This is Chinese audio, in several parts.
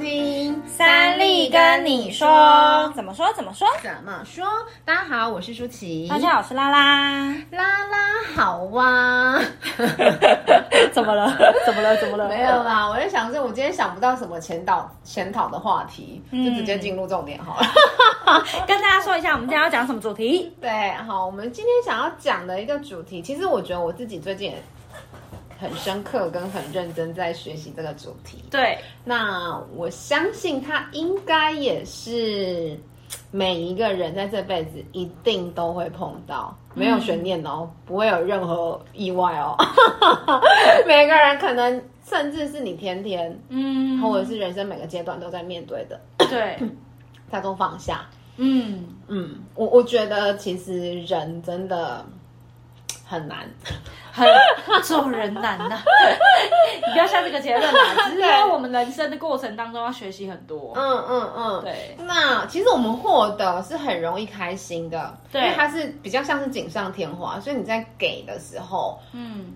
听三丽跟你说，怎么说？怎么说？怎么说？大家好，我是舒淇。大家好，我是拉拉。拉拉好哇？怎么了？怎么了？怎么了？没有啦，我在想说，我今天想不到什么前导前讨的话题，嗯、就直接进入重点好了。跟大家说一下，我们今天要讲什么主题？对，好，我们今天想要讲的一个主题，其实我觉得我自己最近。很深刻跟很认真在学习这个主题。对，那我相信他应该也是每一个人在这辈子一定都会碰到，没有悬念哦，嗯、不会有任何意外哦。每个人可能甚至是你天天，嗯，或者是人生每个阶段都在面对的，对，他都放下。嗯嗯，我我觉得其实人真的很难。很做人难呐、啊，你不要下这个结论啦。只是说我们人生的过程当中要学习很多。嗯嗯嗯，嗯对。那其实我们获得是很容易开心的，对，因为它是比较像是锦上添花，所以你在给的时候，嗯，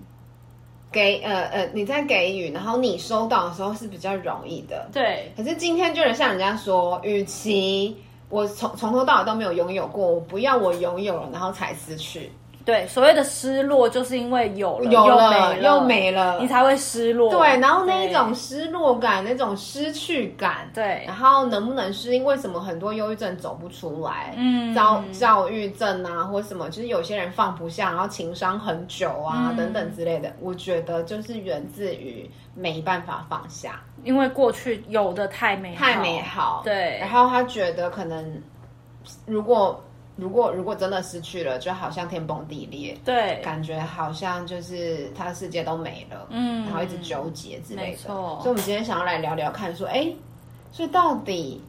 给呃呃你在给予，然后你收到的时候是比较容易的。对。可是今天就是像人家说，与其我从从头到尾都没有拥有过，我不要我拥有了，然后才失去。对，所谓的失落，就是因为有了，有了又没了，又没了，你才会失落。对，然后那一种失落感，那种失去感，对，然后能不能适应？为什么很多忧郁症走不出来？嗯，躁躁郁症啊，或什么，就是有些人放不下，然后情伤很久啊，嗯、等等之类的。我觉得就是源自于没办法放下，因为过去有的太美好，太美好。对，然后他觉得可能如果。如果如果真的失去了，就好像天崩地裂，对，感觉好像就是他的世界都没了，嗯，然后一直纠结之类的。所以我们今天想要来聊聊看，说，哎，所以到底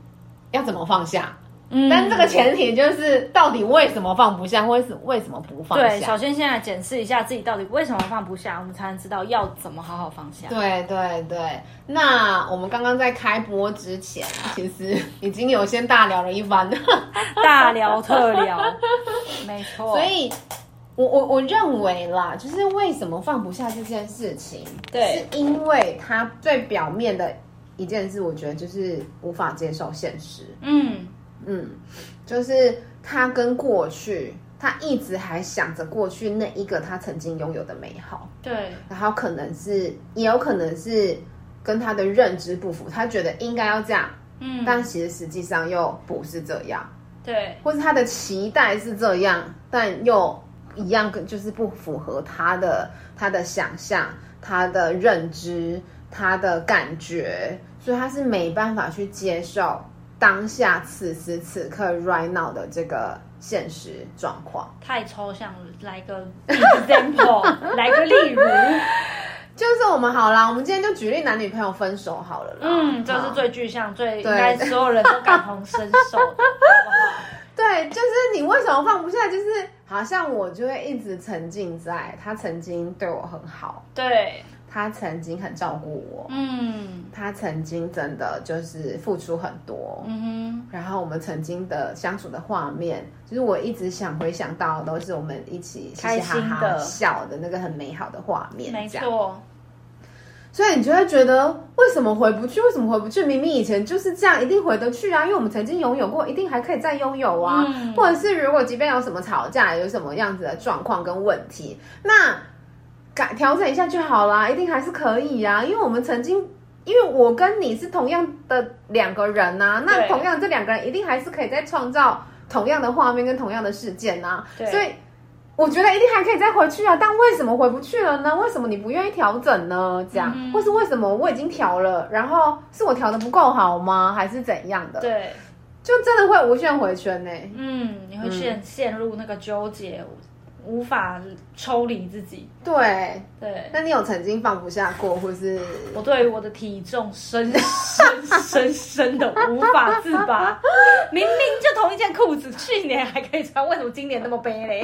要怎么放下？嗯，但这个前提就是，到底为什么放不下，或是为什么不放下？对，首先先来检视一下自己到底为什么放不下，我们才能知道要怎么好好放下。对对对，那我们刚刚在开播之前，其实已经有先大聊了一番，大聊特聊，没错。所以我我我认为啦，就是为什么放不下这件事情，对，是因为它最表面的一件事，我觉得就是无法接受现实。嗯。嗯，就是他跟过去，他一直还想着过去那一个他曾经拥有的美好。对，然后可能是，也有可能是跟他的认知不符，他觉得应该要这样，嗯，但其实实际上又不是这样。对，或是他的期待是这样，但又一样，跟就是不符合他的他的想象、他的认知、他的感觉，所以他是没办法去接受。当下此时此刻 right now 的这个现实状况太抽象了，来个 example，来个例如，就是我们好啦，我们今天就举例男女朋友分手好了啦。嗯，这是最具象、最应该所有人都感同身受的？对，就是你为什么放不下？就是好像我就会一直沉浸在他曾经对我很好，对。他曾经很照顾我，嗯，他曾经真的就是付出很多，嗯哼，然后我们曾经的相处的画面，就是我一直想回想到的都是我们一起嘻嘻哈哈笑的那个很美好的画面，没错。所以你就会觉得为什么回不去？为什么回不去？明明以前就是这样，一定回得去啊！因为我们曾经拥有过，一定还可以再拥有啊。嗯，或者是如果即便有什么吵架，有什么样子的状况跟问题，那。改调整一下就好啦，一定还是可以呀、啊。因为我们曾经，因为我跟你是同样的两个人呐、啊，那同样这两个人一定还是可以再创造同样的画面跟同样的事件呐、啊。所以我觉得一定还可以再回去啊。但为什么回不去了呢？为什么你不愿意调整呢？这样，嗯、或是为什么我已经调了，然后是我调的不够好吗？还是怎样的？对，就真的会无限回圈呢、欸。嗯，你会陷陷入那个纠结。无法抽离自己，对对。那你有曾经放不下过，或是我对于我的体重深深深深的无法自拔？明明就同一件裤子，去年还可以穿，为什么今年那么悲嘞？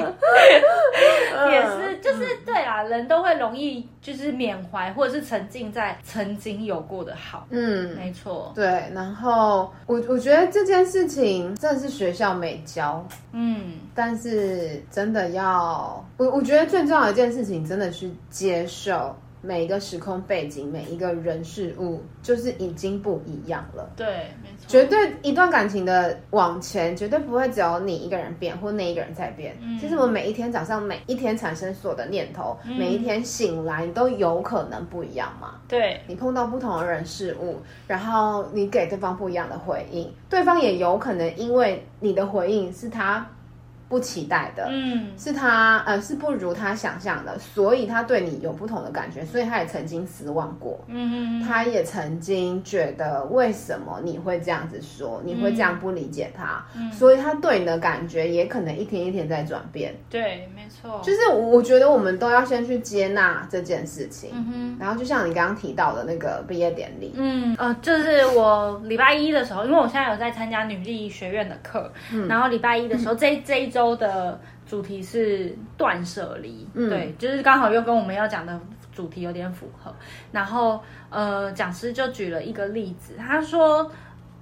也是，就是对啊，人都会容易就是缅怀，或者是沉浸在曾经有过的好。嗯，没错。对，然后我我觉得这件事情真的是学校没教，嗯，但是真的要。我我觉得最重要的一件事情，真的是接受每一个时空背景、每一个人事物，就是已经不一样了。对，没错。绝对一段感情的往前，绝对不会只有你一个人变，或那一个人在变。嗯、其实我们每一天早上，每一天产生所有的念头，嗯、每一天醒来，你都有可能不一样嘛。对，你碰到不同的人事物，然后你给对方不一样的回应，对方也有可能因为你的回应是他。不期待的，嗯，是他，呃，是不如他想象的，所以他对你有不同的感觉，所以他也曾经失望过，嗯嗯，他也曾经觉得为什么你会这样子说，你会这样不理解他，嗯，所以他对你的感觉也可能一天一天在转变，对，没错，就是我觉得我们都要先去接纳这件事情，嗯哼，然后就像你刚刚提到的那个毕业典礼，嗯，呃，就是我礼拜一的时候，因为我现在有在参加女力学院的课，嗯，然后礼拜一的时候，嗯，这这一周。周的主题是断舍离，嗯、对，就是刚好又跟我们要讲的主题有点符合。然后，呃，讲师就举了一个例子，他说，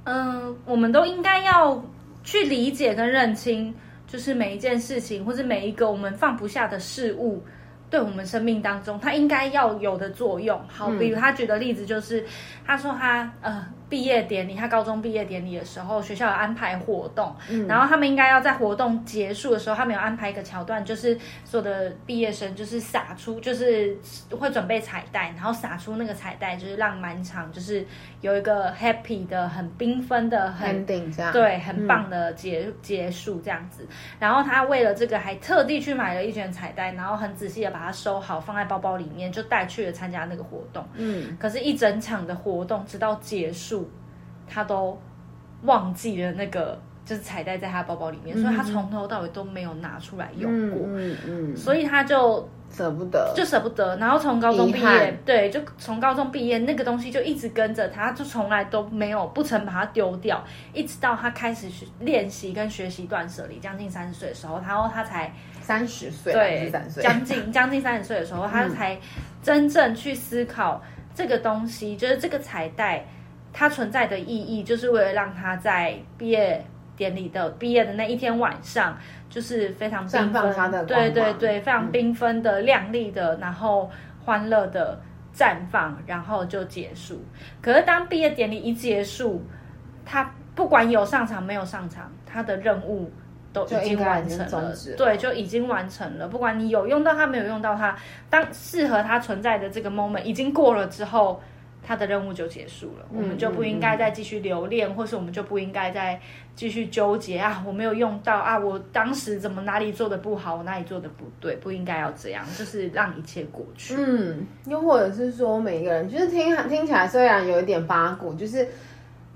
嗯、呃，我们都应该要去理解跟认清，就是每一件事情或者每一个我们放不下的事物，对我们生命当中它应该要有的作用。好，比如他举的例子就是，他说他呃。毕业典礼，他高中毕业典礼的时候，学校有安排活动，嗯、然后他们应该要在活动结束的时候，他们有安排一个桥段，就是所有的毕业生就是撒出，就是会准备彩带，然后撒出那个彩带，就是让满场就是有一个 happy 的、很缤纷的、很对、很棒的结、嗯、结束这样子。然后他为了这个，还特地去买了一卷彩带，然后很仔细的把它收好，放在包包里面，就带去了参加那个活动。嗯，可是，一整场的活动直到结束。他都忘记了那个就是彩带在他包包里面，嗯、所以他从头到尾都没有拿出来用过。嗯嗯，嗯所以他就舍不得，就舍不得。然后从高中毕业，对，就从高中毕业，那个东西就一直跟着他，就从来都没有不曾把它丢掉，一直到他开始学练习跟学习断舍离，将近三十岁的时候，然后他才三十岁，对，将近将近三十岁的时候，他才真正去思考这个东西，就是这个彩带。它存在的意义，就是为了让他在毕业典礼的毕业的那一天晚上，就是非常缤纷，对对对，非常缤纷的、亮丽的，然后欢乐的绽放，然后就结束。可是当毕业典礼一结束，他不管有上场没有上场，他的任务都已经完成了，对，就已经完成了。不管你有用到它，没有用到它，当适合它存在的这个 moment 已经过了之后。他的任务就结束了，我们就不应该再继续留恋，嗯嗯、或是我们就不应该再继续纠结啊！我没有用到啊！我当时怎么哪里做的不好，我哪里做的不对，不应该要这样，就是让一切过去。嗯，又或者是说，每一个人就是听听起来虽然有一点八股，就是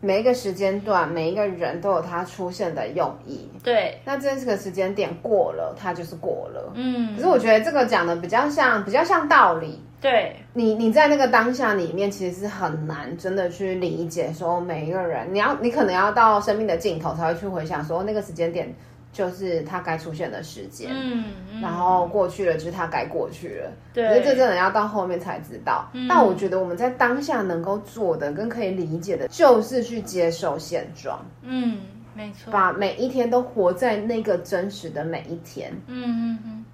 每一个时间段，每一个人都有他出现的用意。对，那这个时间点过了，它就是过了。嗯，可是我觉得这个讲的比较像，比较像道理。对你，你在那个当下里面，其实是很难真的去理解，说每一个人，你要，你可能要到生命的尽头才会去回想，说那个时间点就是它该出现的时间，嗯，嗯。然后过去了就是它该过去了，对，可是这真的要到后面才知道。嗯、但我觉得我们在当下能够做的跟可以理解的，就是去接受现状，嗯，没错，把每一天都活在那个真实的每一天，嗯嗯嗯。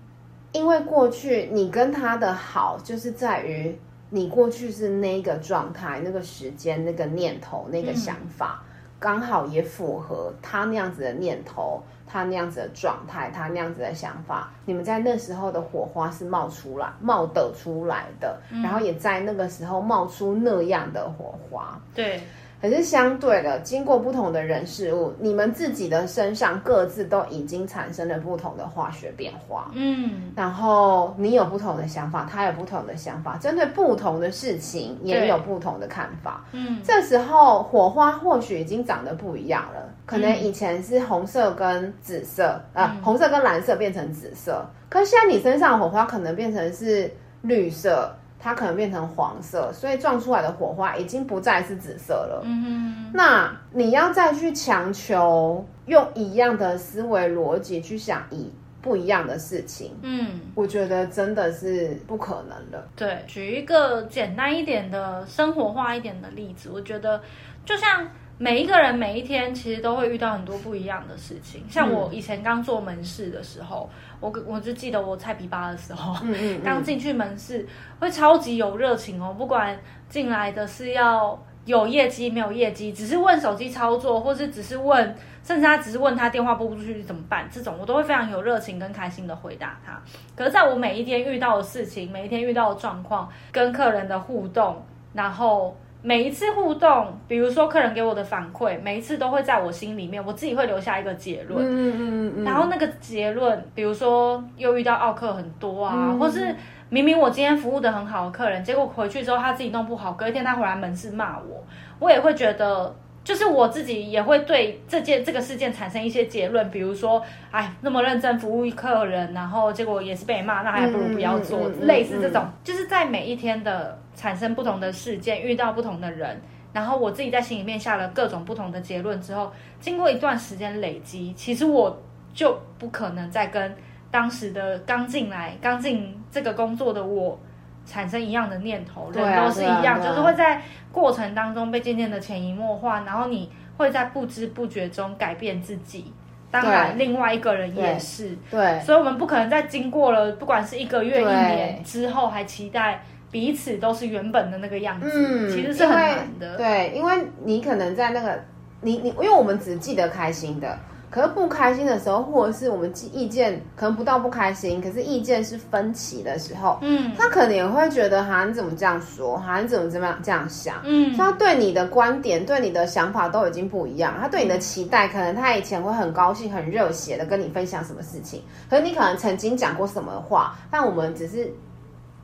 因为过去你跟他的好，就是在于你过去是那个状态、那个时间、那个念头、那个想法，嗯、刚好也符合他那样子的念头、他那样子的状态、他那样子的想法。你们在那时候的火花是冒出来、冒得出来的，嗯、然后也在那个时候冒出那样的火花。对。可是相对的，经过不同的人事物，你们自己的身上各自都已经产生了不同的化学变化。嗯，然后你有不同的想法，他有不同的想法，针对不同的事情也有不同的看法。嗯，这时候火花或许已经长得不一样了，可能以前是红色跟紫色，嗯、呃，红色跟蓝色变成紫色，可是现在你身上的火花可能变成是绿色。它可能变成黄色，所以撞出来的火花已经不再是紫色了。嗯哼，那你要再去强求用一样的思维逻辑去想一不一样的事情，嗯，我觉得真的是不可能的。对，举一个简单一点的生活化一点的例子，我觉得就像每一个人每一天其实都会遇到很多不一样的事情。像我以前刚做门市的时候，我我就记得我菜皮巴的时候，刚进去门市会超级有热情哦，不管进来的是要有业绩没有业绩，只是问手机操作，或是只是问，甚至他只是问他电话拨不出去怎么办，这种我都会非常有热情跟开心的回答他。可是在我每一天遇到的事情，每一天遇到的状况，跟客人的互动，然后。每一次互动，比如说客人给我的反馈，每一次都会在我心里面，我自己会留下一个结论。嗯嗯嗯。然后那个结论，比如说又遇到奥客很多啊，嗯、或是明明我今天服务的很好的客人，结果回去之后他自己弄不好，隔一天他回来门市骂我，我也会觉得。就是我自己也会对这件这个事件产生一些结论，比如说，哎，那么认真服务客人，然后结果也是被骂，那还不如不要做，嗯嗯嗯嗯、类似这种。就是在每一天的产生不同的事件，遇到不同的人，然后我自己在心里面下了各种不同的结论之后，经过一段时间累积，其实我就不可能再跟当时的刚进来、刚进这个工作的我。产生一样的念头，人都是一样，啊啊啊、就是会在过程当中被渐渐的潜移默化，然后你会在不知不觉中改变自己。当然，另外一个人也是。对，对，所以我们不可能在经过了不管是一个月、一年之后，还期待彼此都是原本的那个样子。嗯，其实是很难的。对，因为你可能在那个你你，因为我们只记得开心的。可是不开心的时候，或者是我们意见可能不到不开心，可是意见是分歧的时候，嗯，他可能也会觉得哈，你怎么这样说？哈，你怎么怎么样这样想？嗯，他对你的观点、对你的想法都已经不一样。他对你的期待，可能他以前会很高兴、很热血的跟你分享什么事情，可是你可能曾经讲过什么话，但我们只是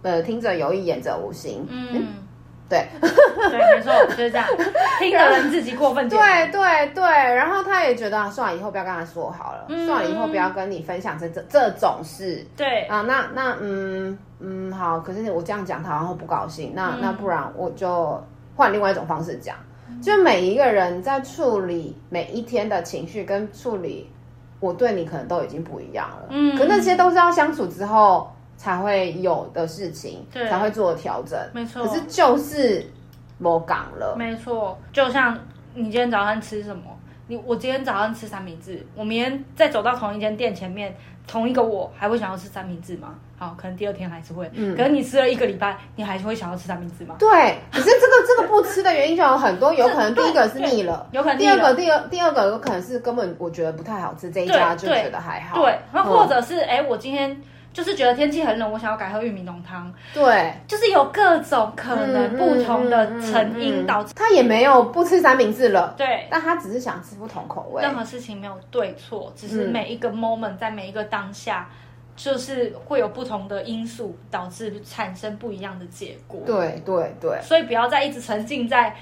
呃听者有意，言者无心。嗯。嗯对，对，没错，就是这样。听的人自己过分解读。对对对，然后他也觉得算了，以后不要跟他说好了，嗯、算了，以后不要跟你分享这这这种事。对啊，那那嗯嗯好，可是我这样讲他然后不高兴，那、嗯、那不然我就换另外一种方式讲。就每一个人在处理每一天的情绪跟处理我对你可能都已经不一样了。嗯，可那些都是要相处之后。才会有的事情，对才会做调整。没错，可是就是没港了。没错，就像你今天早上吃什么？你我今天早上吃三明治，我明天再走到同一间店前面，同一个我还会想要吃三明治吗？好，可能第二天还是会。嗯，可是你吃了一个礼拜，你还是会想要吃三明治吗？对，可是这个这个不吃的原因就有很多，有可能第一个是腻了，有可能第二个第二第二个有可能是根本我觉得不太好吃，这一家就觉得还好。对，那或者是哎、嗯，我今天。就是觉得天气很冷，我想要改喝玉米浓汤。对，就是有各种可能不同的成因导致。他也没有不吃三明治了，对，但他只是想吃不同口味。任何事情没有对错，只是每一个 moment 在每一个当下，就是会有不同的因素导致产生不一样的结果。对对对，所以不要再一直沉浸在。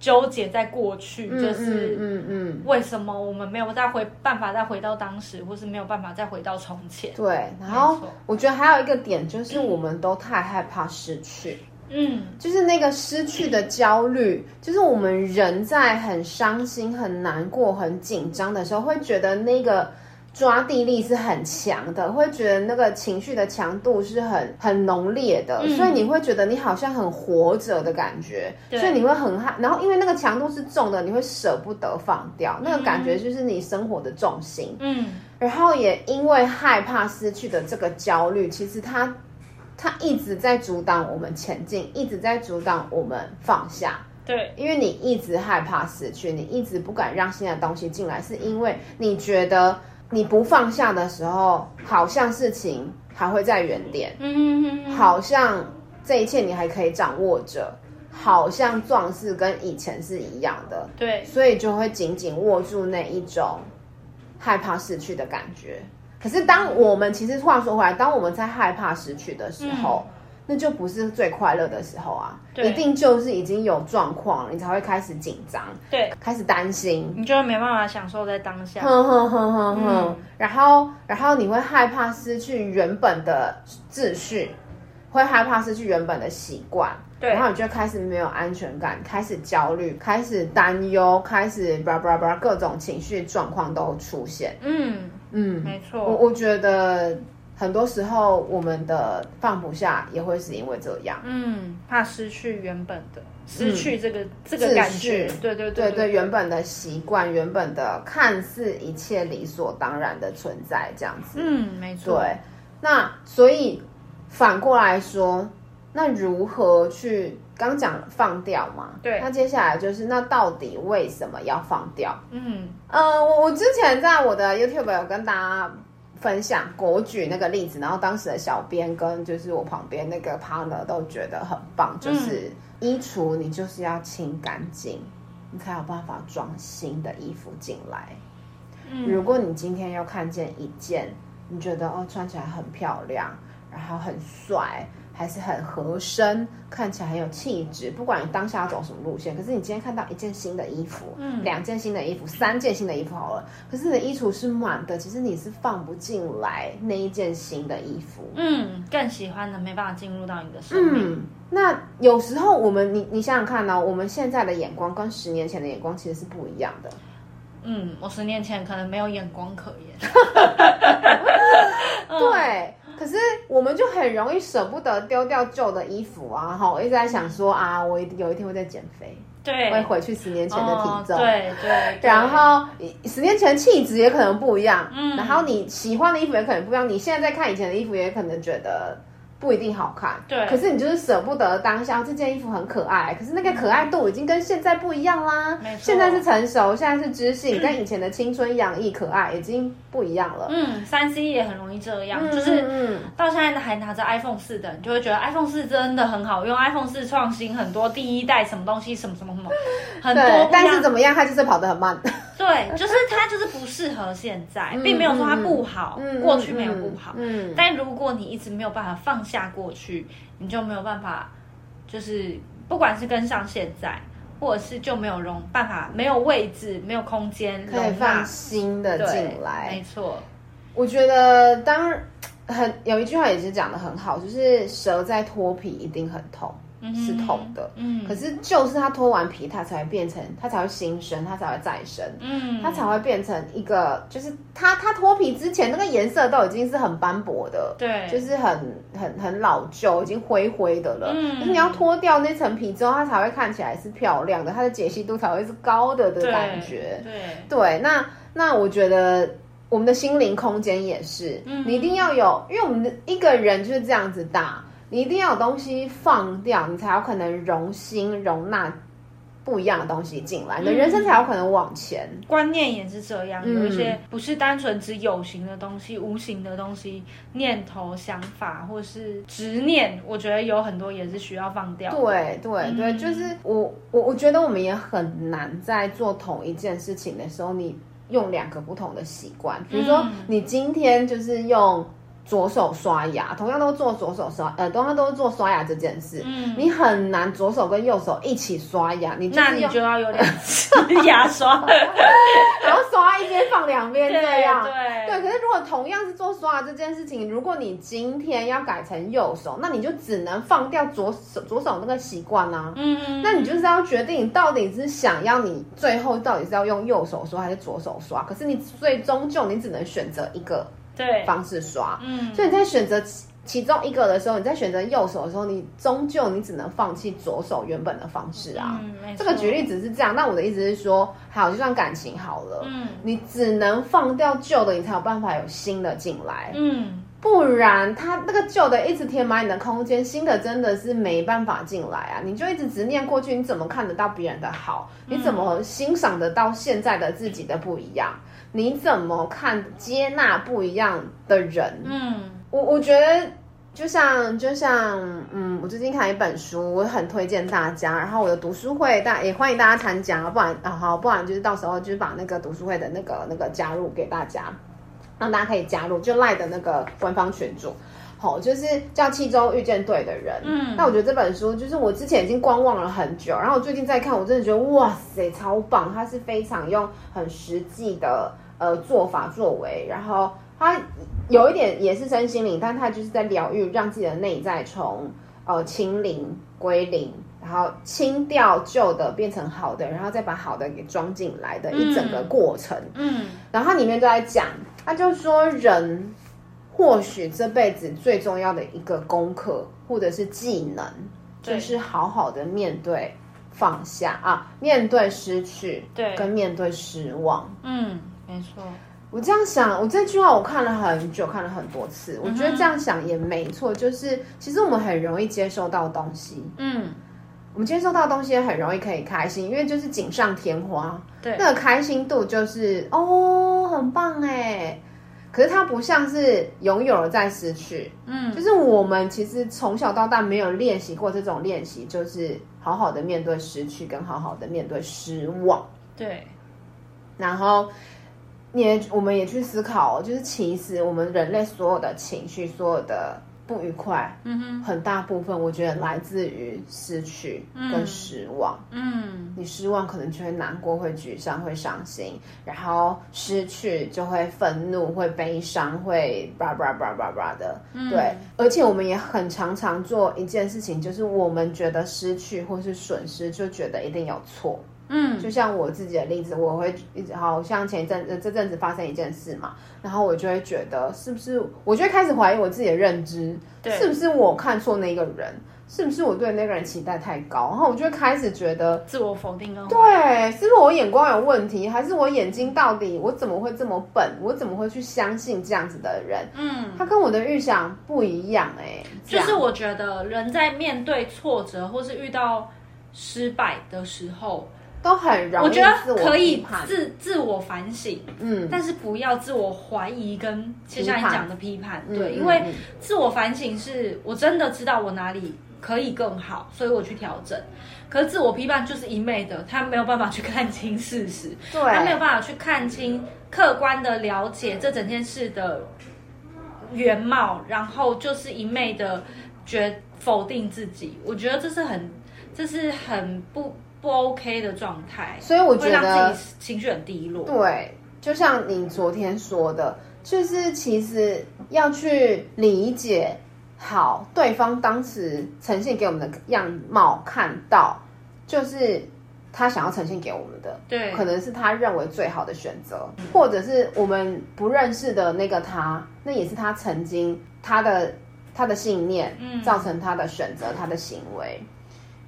纠结在过去，就是嗯嗯，为什么我们没有再回办法再回到当时，或是没有办法再回到从前？对，然后我觉得还有一个点就是，我们都太害怕失去，嗯，就是那个失去的焦虑，就是我们人在很伤心、很难过、很紧张的时候，会觉得那个。抓地力是很强的，会觉得那个情绪的强度是很很浓烈的，嗯、所以你会觉得你好像很活着的感觉，对所以你会很害。然后因为那个强度是重的，你会舍不得放掉，嗯、那个感觉就是你生活的重心。嗯，然后也因为害怕失去的这个焦虑，其实它它一直在阻挡我们前进，一直在阻挡我们放下。对，因为你一直害怕失去，你一直不敢让新的东西进来，是因为你觉得。你不放下的时候，好像事情还会在原点，嗯，好像这一切你还可以掌握着，好像状势跟以前是一样的，对，所以就会紧紧握住那一种害怕失去的感觉。可是当我们其实话说回来，当我们在害怕失去的时候，嗯那就不是最快乐的时候啊！对一定就是已经有状况，你才会开始紧张，对，开始担心，你就会没办法享受在当下。哼哼哼哼哼，然后，然后你会害怕失去原本的秩序，会害怕失去原本的习惯，对，然后你就开始没有安全感，开始焦虑，开始担忧，开始叭叭叭，各种情绪状况都出现。嗯嗯，没错，我我觉得。很多时候我们的放不下也会是因为这样，嗯，怕失去原本的，失去这个、嗯、这个感觉，对对对对对，原本的习惯，原本的看似一切理所当然的存在，这样子，嗯，没错。对，那所以反过来说，那如何去刚讲放掉嘛？对，那接下来就是那到底为什么要放掉？嗯，呃，我我之前在我的 YouTube 有跟大家。分享我举那个例子，然后当时的小编跟就是我旁边那个 partner 都觉得很棒，就是衣橱你就是要清干净，你才有办法装新的衣服进来。嗯，如果你今天又看见一件，你觉得哦穿起来很漂亮，然后很帅。还是很合身，看起来很有气质。不管你当下要走什么路线，可是你今天看到一件新的衣服，嗯，两件新的衣服，三件新的衣服好了，可是你的衣橱是满的，其实你是放不进来那一件新的衣服。嗯，更喜欢的没办法进入到你的生命。嗯，那有时候我们，你你想想看呢，哦，我们现在的眼光跟十年前的眼光其实是不一样的。嗯，我十年前可能没有眼光可言。对。可是我们就很容易舍不得丢掉旧的衣服啊！哈，我一直在想说啊，我有一天会再减肥，对，会回去十年前的体重，对，对。然后十年前气质也可能不一样，嗯，然后你喜欢的衣服也可能不一样。你现在在看以前的衣服，也可能觉得。不一定好看，对。可是你就是舍不得当下这件衣服很可爱，可是那个可爱度已经跟现在不一样啦。没错。现在是成熟，现在是知性，跟以前的青春洋溢可爱已经不一样了。嗯，三 C 也很容易这样，嗯、就是嗯，到现在还拿着 iPhone 四的，你就会觉得 iPhone 四真的很好用，iPhone 四创新很多，第一代什么东西什么什么什么很多，但是怎么样，它就是跑得很慢。对，就是它就是不适合现在，并没有说它不好，嗯、过去没有不好，嗯，但如果你一直没有办法放下过去，你就没有办法，就是不管是跟上现在，或者是就没有容办法，没有位置，没有空间可以放新的进来，没错。我觉得当很有一句话也是讲的很好，就是蛇在脱皮一定很痛。是痛的，嗯，可是就是它脱完皮，它才会变成，它才会新生，它才会再生，嗯，它才会变成一个，就是它它脱皮之前那个颜色都已经是很斑驳的，对，就是很很很老旧，已经灰灰的了，嗯，就是你要脱掉那层皮之后，它才会看起来是漂亮的，它的解析度才会是高的的感觉，对对，对，那那我觉得我们的心灵空间也是，嗯，你一定要有，因为我们的一个人就是这样子大。你一定要有东西放掉，你才有可能容心容纳不一样的东西进来，你的人生才有可能往前。观念也是这样，有一些不是单纯只有形的东西，无形的东西，念头、想法或是执念，我觉得有很多也是需要放掉。对对对，就是我我我觉得我们也很难在做同一件事情的时候，你用两个不同的习惯，比如说你今天就是用。左手刷牙，同样都做左手刷，呃，同样都是做刷牙这件事。嗯，你很难左手跟右手一起刷牙，你那你就要有两次牙刷，然后刷一边放两边这样。对对，对。可是如果同样是做刷牙这件事情，如果你今天要改成右手，那你就只能放掉左手左手那个习惯啊。嗯嗯。那你就是要决定，你到底是想要你最后到底是要用右手刷还是左手刷？可是你最终就你只能选择一个。对，方式刷，嗯，所以你在选择其中一个的时候，你在选择右手的时候，你终究你只能放弃左手原本的方式啊。嗯，这个举例只是这样，那我的意思是说，好，就算感情好了，嗯，你只能放掉旧的，你才有办法有新的进来，嗯，不然它那个旧的一直填满你的空间，新的真的是没办法进来啊。你就一直执念过去，你怎么看得到别人的好？你怎么欣赏得到现在的自己的不一样？你怎么看接纳不一样的人？嗯，我我觉得就像就像嗯，我最近看一本书，我很推荐大家。然后我的读书会大也欢迎大家参加，不然啊好，不然就是到时候就是把那个读书会的那个那个加入给大家，让大家可以加入就赖的那个官方群组。好，就是叫七周遇见对的人。嗯，那我觉得这本书就是我之前已经观望了很久，然后我最近在看，我真的觉得哇塞，超棒！它是非常用很实际的呃做法作为，然后它有一点也是身心灵，但它就是在疗愈，让自己的内在从呃清零归零，然后清掉旧的变成好的，然后再把好的给装进来的一整个过程。嗯，嗯然后它里面都在讲，他就说人。或许这辈子最重要的一个功课或者是技能，就是好好的面对放下啊，面对失去，对，跟面对失望。嗯，没错。我这样想，我这句话我看了很久，看了很多次。我觉得这样想也没错，就是其实我们很容易接收到东西，嗯，我们接收到东西也很容易可以开心，因为就是锦上添花，对，那个开心度就是哦，很棒哎。可是它不像是拥有了再失去，嗯，就是我们其实从小到大没有练习过这种练习，就是好好的面对失去，跟好好的面对失望，对，然后。也，我们也去思考，就是其实我们人类所有的情绪，所有的不愉快，嗯哼，很大部分我觉得来自于失去跟失望。嗯，你失望可能就会难过，会沮丧，会伤心，然后失去就会愤怒，会悲伤，会叭叭叭叭叭的。嗯，对，而且我们也很常常做一件事情，就是我们觉得失去或是损失，就觉得一定有错。嗯，就像我自己的例子，我会一直好像前一阵这阵子发生一件事嘛，然后我就会觉得是不是，我就会开始怀疑我自己的认知，对，是不是我看错那个人，是不是我对那个人期待太高，然后我就会开始觉得自我否定哦，对，是不是我眼光有问题，还是我眼睛到底我怎么会这么笨，我怎么会去相信这样子的人？嗯，他跟我的预想不一样哎、欸，就是我觉得人在面对挫折或是遇到失败的时候。都很容易，我觉得可以自自我反省，嗯，但是不要自我怀疑跟就像你讲的批判，对，嗯，因为自我反省是我真的知道我哪里可以更好，所以我去调整。可是自我批判就是一昧的，他没有办法去看清事实，对，他没有办法去看清客观的了解这整件事的原貌，然后就是一昧的觉否定自己。我觉得这是很，这是很不。不 OK 的状态，所以我觉得自己情绪很低落。对，就像你昨天说的，就是其实要去理解好对方当时呈现给我们的样貌，看到就是他想要呈现给我们的，对，可能是他认为最好的选择，或者是我们不认识的那个他，那也是他曾经他的他的信念，造成他的选择，他的行为。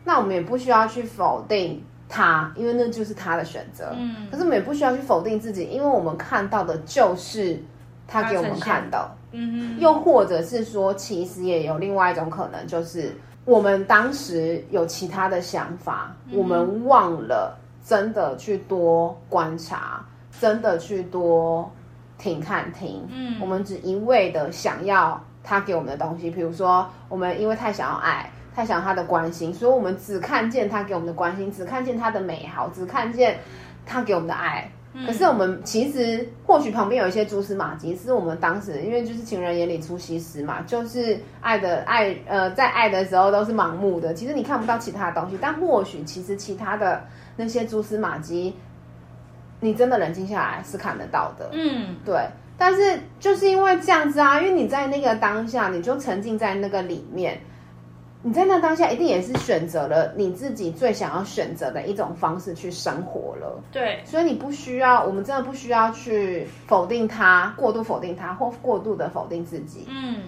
那我们也不需要去否定他，因为那就是他的选择。嗯，可是我们也不需要去否定自己，因为我们看到的就是他给我们看到。嗯，又或者是说，其实也有另外一种可能，就是我们当时有其他的想法，嗯，我们忘了真的去多观察，真的去多听看听。嗯，我们只一味的想要他给我们的东西，比如说，我们因为太想要爱。太想他的关心，所以我们只看见他给我们的关心，只看见他的美好，只看见他给我们的爱。嗯、可是我们其实或许旁边有一些蛛丝马迹，是我们当时因为就是情人眼里出西施嘛，就是爱的爱呃，在爱的时候都是盲目的，其实你看不到其他的东西。但或许其实其他的那些蛛丝马迹，你真的冷静下来是看得到的。嗯，对。但是就是因为这样子啊，因为你在那个当下，你就沉浸在那个里面。你在那当下一定也是选择了你自己最想要选择的一种方式去生活了。对，所以你不需要，我们真的不需要去否定他，过度否定他，或过度的否定自己。嗯，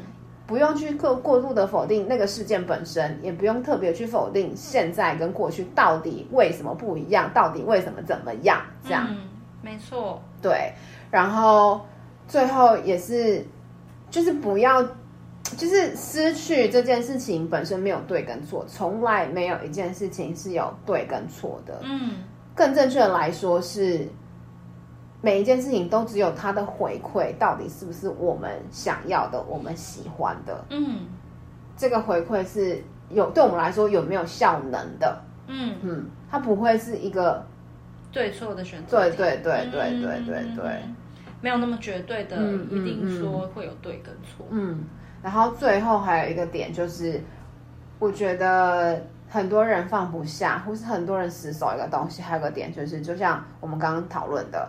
不用去过过度的否定那个事件本身，也不用特别去否定现在跟过去到底为什么不一样，到底为什么怎么样？这样，嗯，没错。对，然后最后也是，就是不要。就是失去这件事情本身没有对跟错，从来没有一件事情是有对跟错的。嗯，更正确的来说是，每一件事情都只有它的回馈，到底是不是我们想要的、我们喜欢的？嗯，这个回馈是有对我们来说有没有效能的？嗯嗯，它不会是一个对错的选择。对对对对对对对，没有那么绝对的，一定说会有对跟错。嗯。然后最后还有一个点就是，我觉得很多人放不下，或是很多人死守一个东西。还有个点就是，就像我们刚刚讨论的，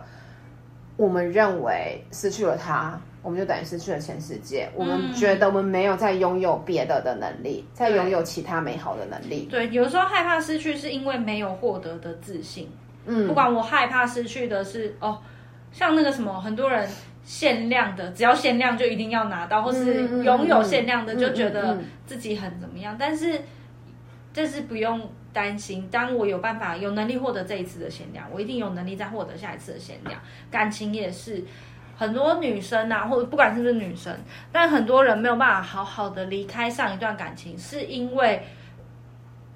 我们认为失去了它，我们就等于失去了全世界。我们觉得我们没有再拥有别的的能力，再拥有其他美好的能力。对，有时候害怕失去是因为没有获得的自信。嗯，不管我害怕失去的是哦，像那个什么，很多人。限量的，只要限量就一定要拿到，或是拥有限量的就觉得自己很怎么样。但是，这是不用担心。当我有办法、有能力获得这一次的限量，我一定有能力再获得下一次的限量。感情也是，很多女生啊，或者不管是不是女生，但很多人没有办法好好的离开上一段感情，是因为。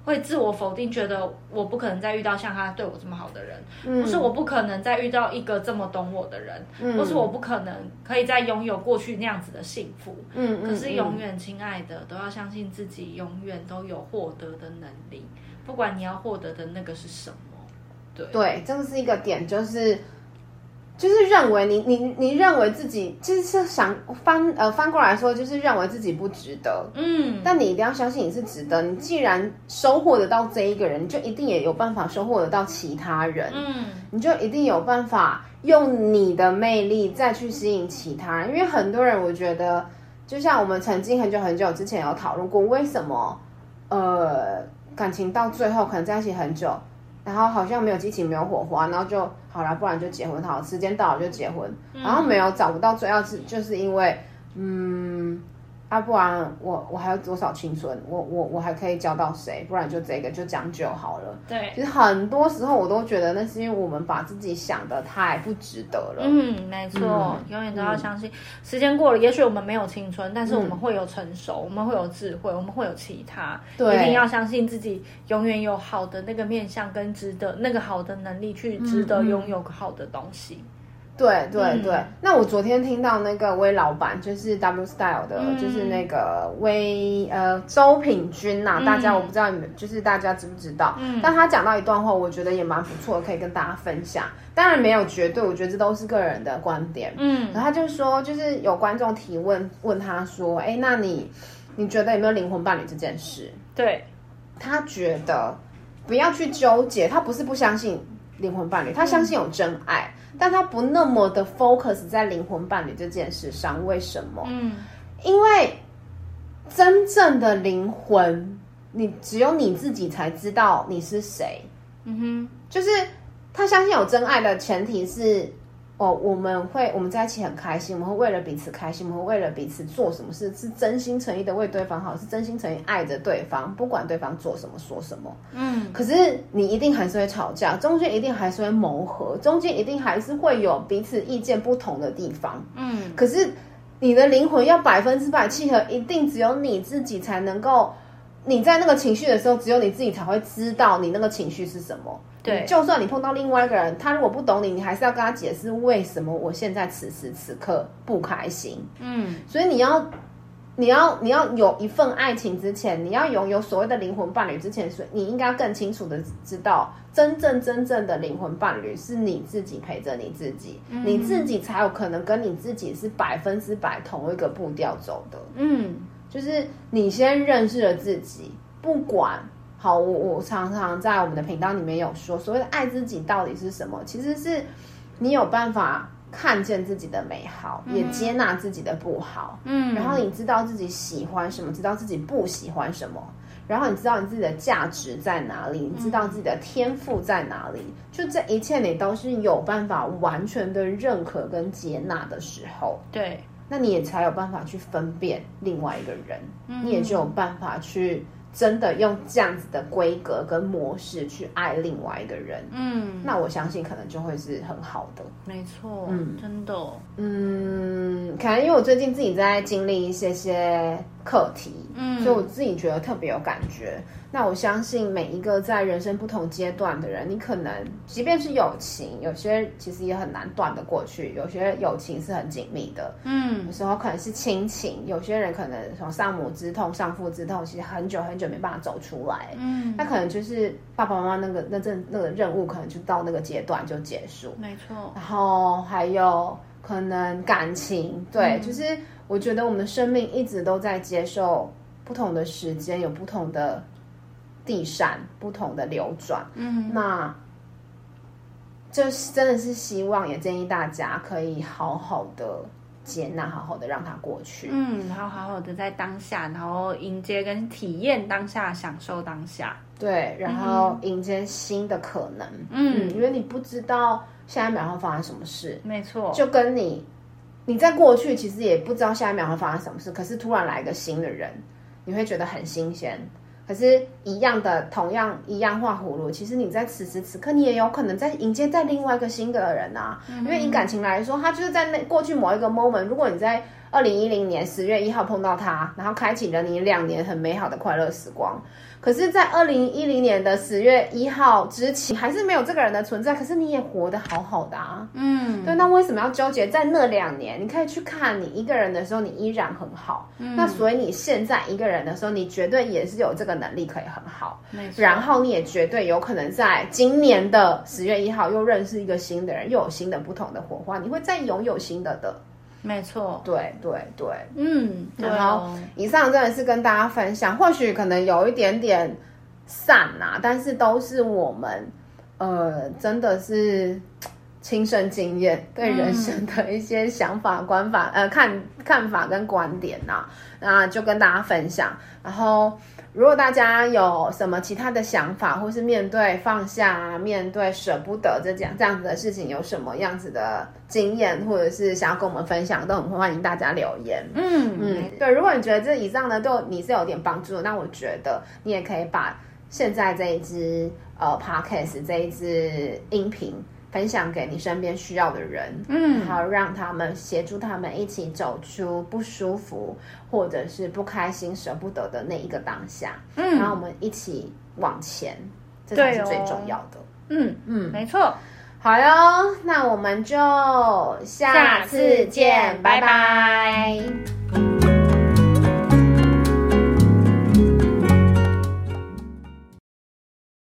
会自我否定，觉得我不可能再遇到像他对我这么好的人，嗯、或是我不可能再遇到一个这么懂我的人，嗯、或是我不可能可以再拥有过去那样子的幸福。嗯，可是永远，亲爱的，都要相信自己，永远都有获得的能力，不管你要获得的那个是什么。对，对，这个是一个点，就是。就是认为你你你认为自己就是想翻呃翻过来说，就是认为自己不值得，嗯，但你一定要相信你是值得。你既然收获得到这一个人，你就一定也有办法收获得到其他人，嗯，你就一定有办法用你的魅力再去吸引其他人。因为很多人，我觉得就像我们曾经很久很久之前有讨论过，为什么呃感情到最后可能在一起很久。然后好像没有激情，没有火花，然后就好了，不然就结婚好，时间到了就结婚，然后没有找不到最要是就是因为嗯。啊，不然我我还有多少青春？我我我还可以交到谁？不然就这个就将就好了。对，其实很多时候我都觉得那是因为我们把自己想的太不值得了。嗯，没错，嗯、永远都要相信，时间过了，也许我们没有青春，但是我们会有成熟，我们会有智慧，我们会有其他。对，一定要相信自己，永远有好的那个面相跟值得那个好的能力去值得拥有好的东西。对对对，嗯、那我昨天听到那个威老板，就是 W Style 的，嗯、就是那个威呃周品君呐、啊，嗯、大家我不知道你们就是大家知不知道？嗯，但他讲到一段话，我觉得也蛮不错的，可以跟大家分享。当然没有绝对，我觉得这都是个人的观点。嗯，然后他就说，就是有观众提问问他说，哎，那你你觉得有没有灵魂伴侣这件事？对，他觉得不要去纠结，他不是不相信灵魂伴侣，他相信有真爱。嗯但他不那么的 focus 在灵魂伴侣这件事上，为什么？嗯，因为真正的灵魂，你只有你自己才知道你是谁。嗯哼，就是他相信有真爱的前提是。哦，我们会我们在一起很开心，我们会为了彼此开心，我们会为了彼此做什么事，是真心诚意的为对方好，是真心诚意爱着对方，不管对方做什么说什么。嗯，可是你一定还是会吵架，中间一定还是会磨合，中间一定还是会有彼此意见不同的地方。嗯，可是你的灵魂要百分之百契合，一定只有你自己才能够。你在那个情绪的时候，只有你自己才会知道你那个情绪是什么。对，就算你碰到另外一个人，他如果不懂你，你还是要跟他解释为什么我现在此时此刻不开心。嗯，所以你要，你要，你要有一份爱情之前，你要拥有所谓的灵魂伴侣之前，所以你应该要更清楚的知道，真正真正的灵魂伴侣是你自己陪着你自己，嗯，你自己才有可能跟你自己是百分之百同一个步调走的。嗯。就是你先认识了自己，不管好，我我常常在我们的频道里面有说，所谓的爱自己到底是什么？其实是你有办法看见自己的美好，嗯、也接纳自己的不好，嗯，然后你知道自己喜欢什么，知道自己不喜欢什么，然后你知道你自己的价值在哪里，你知道自己的天赋在哪里，嗯、就这一切你都是有办法完全的认可跟接纳的时候，对。那你也才有办法去分辨另外一个人，嗯、你也就有办法去真的用这样子的规格跟模式去爱另外一个人。嗯，那我相信可能就会是很好的。没错，嗯，真的，嗯，可能因为我最近自己在经历一些些课题，嗯，所以我自己觉得特别有感觉。那我相信每一个在人生不同阶段的人，你可能即便是友情，有些其实也很难断得过去。有些友情是很紧密的，嗯，有时候可能是亲情，有些人可能从丧母之痛、丧父之痛，其实很久很久没办法走出来，嗯，那可能就是爸爸妈妈那个那阵那个任务，可能就到那个阶段就结束，没错。然后还有可能感情，对，嗯，就是我觉得我们的生命一直都在接受不同的时间，有不同的。地闪不同的流转，嗯，那这真的是希望，也建议大家可以好好的接纳，好好的让它过去，嗯，然后好好的在当下，然后迎接跟体验当下，享受当下，对，然后迎接新的可能，嗯，嗯，因为你不知道下一秒会发生什么事，没错，就跟你。你在过去其实也不知道下一秒会发生什么事，可是突然来一个新的人，你会觉得很新鲜。可是，一样的，同样一样画葫芦，其实你在此时此刻，你也有可能在迎接在另外一个新的人啊。嗯、因为以感情来说，他就是在那过去某一个 moment，如果你在二零一零年十月一号碰到他，然后开启了你两年很美好的快乐时光。可是，在二零一零年的十月一号之前，还是没有这个人的存在。可是你也活得好好的啊，嗯，对。那为什么要纠结在那两年？你可以去看你一个人的时候，你依然很好。嗯，那所以你现在一个人的时候，你绝对也是有这个能力可以很好。然后你也绝对有可能在今年的十月一号又认识一个新的人，又有新的不同的火花，你会再拥有新的的。没错，对对对，嗯，然后以上真的是跟大家分享，或许可能有一点点散呐、啊，但是都是我们呃，真的是亲身经验对人生的一些想法、观法、呃看看法跟观点呐、啊，那就跟大家分享，然后。如果大家有什么其他的想法，或是面对放下、面对舍不得这样这样子的事情，有什么样子的经验，或者是想要跟我们分享，都很欢迎大家留言。嗯嗯，对，如果你觉得这以上呢对你是有点帮助的，那我觉得你也可以把现在这一支呃 Podcast 这一支音频。分享给你身边需要的人，嗯，好，让他们协助他们一起走出不舒服或者是不开心、舍不得的那一个当下，嗯，然后我们一起往前，这才是最重要的。嗯嗯，没错。好哟，那我们就下次见，拜拜。拜拜。